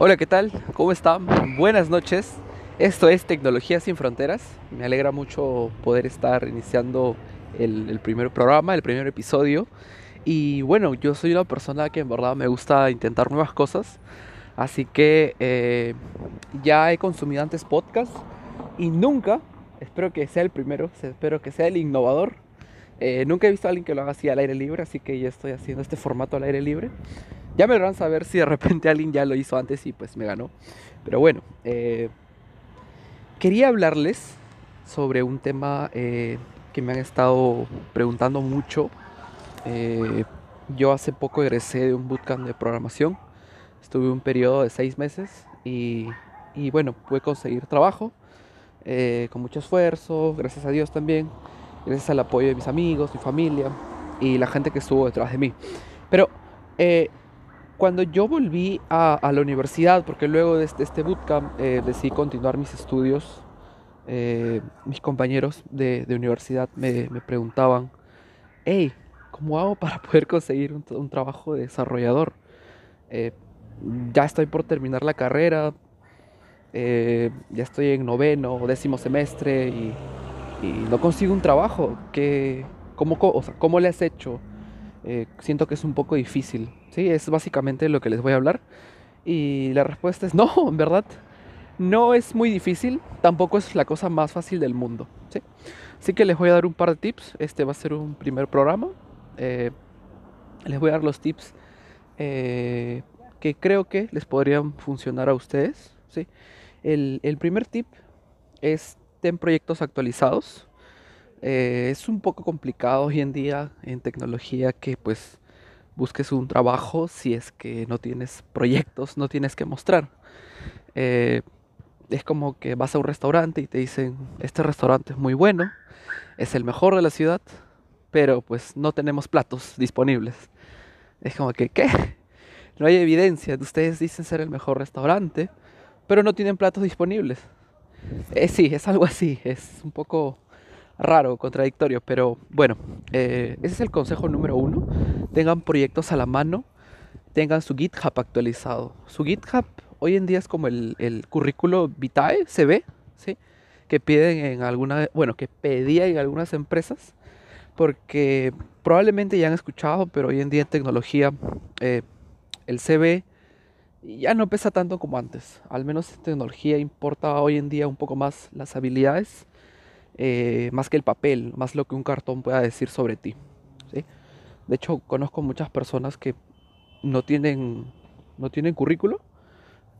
Hola, ¿qué tal? ¿Cómo están? Buenas noches. Esto es Tecnología sin Fronteras. Me alegra mucho poder estar iniciando el, el, primer programa, el primer episodio. Y bueno, yo soy una persona que en verdad me gusta intentar nuevas cosas. Así que eh, ya he consumido antes podcasts y nunca, espero que sea el primero, espero que sea el innovador. Eh, nunca he visto a alguien que lo haga así al aire libre, así que ya estoy haciendo este formato al aire libre. Ya me van a saber si de repente alguien ya lo hizo antes y pues me ganó. Pero bueno, eh, quería hablarles sobre un tema eh, que me han estado preguntando mucho. Eh, yo hace poco egresé de un bootcamp de programación. Estuve un periodo de seis meses y, y bueno, pude conseguir trabajo con mucho esfuerzo, gracias a Dios también, gracias al apoyo de mis amigos, mi familia y la gente que estuvo detrás de mí. Pero cuando yo volví a, la universidad, porque luego de este, este bootcamp eh, decidí continuar mis estudios, eh, mis compañeros de, universidad me, preguntaban, hey, ¿cómo hago para poder conseguir un, trabajo de desarrollador? Eh, ya estoy por terminar la carrera, ya estoy en noveno o décimo semestre y, no consigo un trabajo. ¿Qué, cómo, o sea, ¿Cómo le has hecho? Siento que es un poco difícil. ¿sí? Es básicamente lo que les voy a hablar. Y la respuesta es no, en verdad. No es muy difícil, tampoco es la cosa más fácil del mundo. ¿sí? Así que les voy a dar un par de tips. Este va a ser un primer programa. Eh, les voy a dar los tips eh, que creo que les podrían funcionar a ustedes. ¿sí? El, el primer tip es ten proyectos actualizados. Eh, es un poco complicado hoy en día en tecnología que pues busques un trabajo si es que no tienes proyectos, no tienes que mostrar. Eh, es como que vas a un restaurante y te dicen, este restaurante es muy bueno, es el mejor de la ciudad, pero pues no tenemos platos disponibles. Es como que, ¿qué? No hay evidencia. Ustedes dicen ser el mejor restaurante, pero no tienen platos disponibles. Eh, sí, es algo así. Es un poco raro, contradictorio, pero bueno, eh, ese es el consejo número uno. Tengan proyectos a la mano, tengan su GitHub actualizado. Su GitHub hoy en día es como el, el currículo vitae, se ve, ¿sí? Que piden en alguna, bueno, que pedía en algunas empresas, porque probablemente ya han escuchado, pero hoy en día en tecnología eh, el CV ya no pesa tanto como antes. Al menos en tecnología importa hoy en día un poco más las habilidades eh, más que el papel, más lo que un cartón pueda decir sobre ti. ¿sí? De hecho, conozco muchas personas que no tienen, no tienen currículo,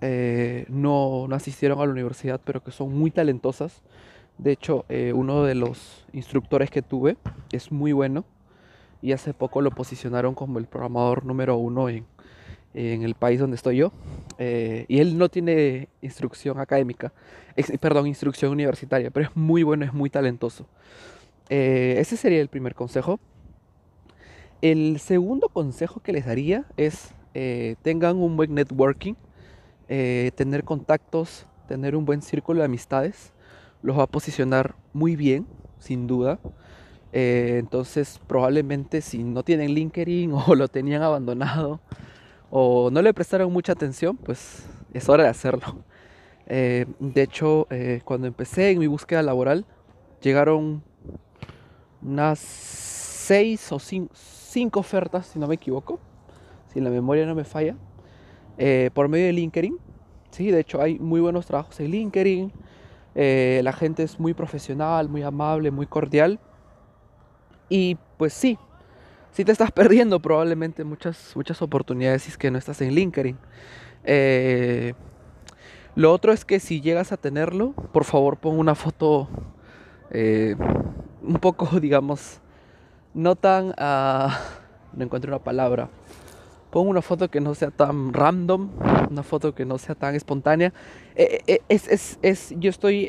eh, no, no, asistieron a la universidad, pero que son muy talentosas. De hecho, eh, uno de los instructores que tuve es muy bueno y hace poco lo posicionaron como el programador número uno en, en el país donde estoy yo. Eh, y él no tiene instrucción académica, perdón, instrucción universitaria, pero es muy bueno, es muy talentoso. Eh, ese sería el primer consejo. El segundo consejo que les daría es eh, tengan un buen networking, tener contactos, tener un buen círculo de amistades, los va a posicionar muy bien, sin duda. entonces probablemente si no tienen LinkedIn o lo tenían abandonado, o no le prestaron mucha atención, pues es hora de hacerlo. Eh, de hecho, eh, cuando empecé en mi búsqueda laboral, llegaron unas seis o cinco, ofertas, si no me equivoco, si la memoria no me falla, eh, por medio de LinkedIn. Sí, de hecho hay muy buenos trabajos en LinkedIn. la gente es muy profesional, muy amable, muy cordial. Y pues sí, si te estás perdiendo probablemente muchas, muchas oportunidades si es que no estás en LinkedIn. Eh, lo otro es que si llegas a tenerlo, por favor pon una foto eh, un poco, digamos, no tan... Ah, no encuentro una palabra. Pon una foto que no sea tan random, una foto que no sea tan espontánea. Eh, es, es, yo estoy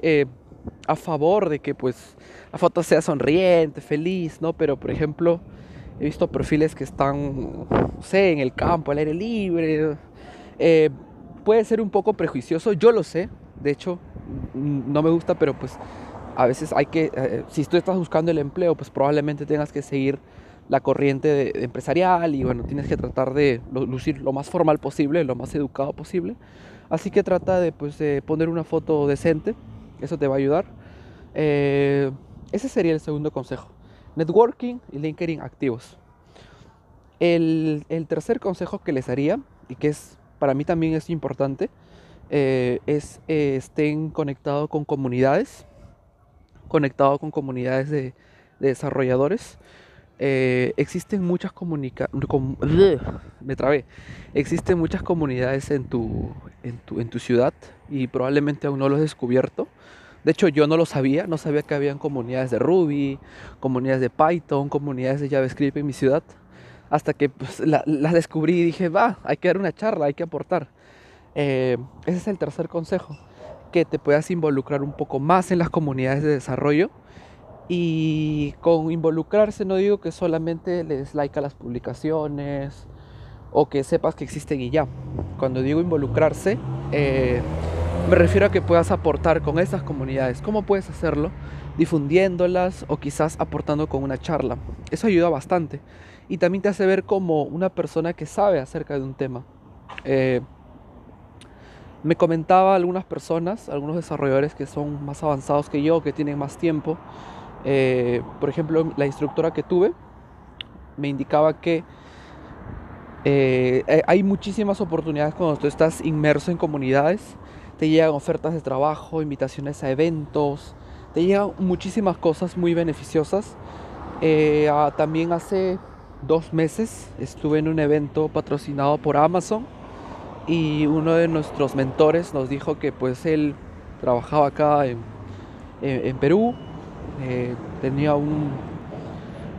a favor de que pues la foto sea sonriente, feliz, ¿no? Pero por ejemplo He visto perfiles que están, no sé, en el campo, al aire libre. Eh, puede ser un poco prejuicioso, yo lo sé. De hecho, no me gusta, pero pues a veces hay que, eh, si tú estás buscando el empleo, pues probablemente tengas que seguir la corriente empresarial y bueno, tienes que tratar de lucir lo más formal posible, lo más educado posible. Así que trata de, pues, de poner una foto decente, eso te va a ayudar. Eh, ese sería el segundo consejo. Networking y LinkedIn activos. El, el, tercer consejo que les haría, y que es para mí también es importante, eh, es eh, estén conectados con comunidades, conectados con comunidades de, de desarrolladores. Eh, existen muchas comunica me trabé. Existen muchas comunidades en tu, en tu, en tu ciudad y probablemente aún no lo has descubierto. De hecho, yo no lo sabía, no sabía que habían comunidades de Ruby, comunidades de Python, comunidades de JavaScript en mi ciudad. Hasta que pues, las descubrí y dije, va, hay que dar una charla, hay que aportar. Eh, ese es el tercer consejo, que te puedas involucrar un poco más en las comunidades de desarrollo y con involucrarse no digo que solamente le des like a las publicaciones o que sepas que existen y ya. Cuando digo involucrarse, eh, me refiero a que puedas aportar con esas comunidades. ¿Cómo puedes hacerlo? Difundiéndolas o quizás aportando con una charla. Eso ayuda bastante. Y también te hace ver como una persona que sabe acerca de un tema. Eh, me comentaba algunas personas, algunos desarrolladores que son más avanzados que yo, que tienen más tiempo, eh, por ejemplo, la instructora que tuve me indicaba que eh, hay muchísimas oportunidades cuando tú estás inmerso en comunidades. Te llegan ofertas de trabajo, invitaciones a eventos, te llegan muchísimas cosas muy beneficiosas. Eh, también hace dos meses estuve en un evento patrocinado por Amazon y uno de nuestros mentores nos dijo que pues él trabajaba acá en, en Perú eh, tenía un,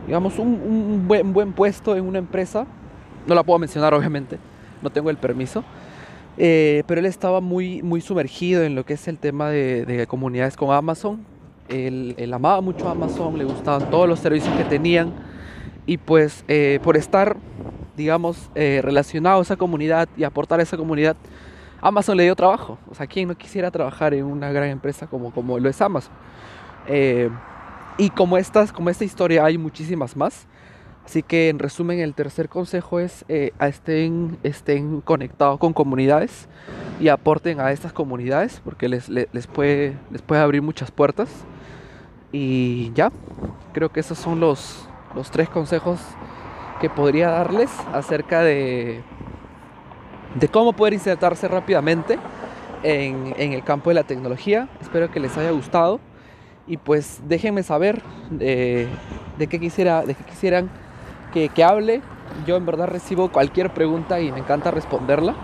digamos, un, buen, buen, puesto en una empresa. No la puedo mencionar, obviamente, no tengo el permiso. Eh, pero él estaba muy, muy sumergido en lo que es el tema de, comunidades con Amazon. Él, amaba mucho Amazon, le gustaban todos los servicios que tenían. Y pues eh, por estar, digamos, relacionado a esa comunidad y aportar a esa comunidad, Amazon le dio trabajo. O sea, ¿quién no quisiera trabajar en una gran empresa como, como lo es Amazon? Eh, y como, estas, como esta historia hay muchísimas más. Así que en resumen el tercer consejo es eh, estén, estén conectados con comunidades y aporten a estas comunidades porque les, les, puede, les puede abrir muchas puertas. Y ya, creo que esos son los, los tres consejos que podría darles acerca de, de cómo poder insertarse rápidamente en, en el campo de la tecnología. Espero que les haya gustado y pues déjenme saber de, qué, quisiera, de qué quisieran que, hable. Yo en verdad recibo cualquier pregunta y me encanta responderla.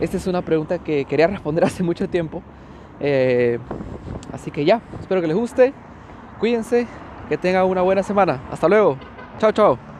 Esta es una pregunta que quería responder hace mucho tiempo. Eh, así que ya, espero que les guste. Cuídense, que tengan una buena semana. Hasta luego. Chao, chao.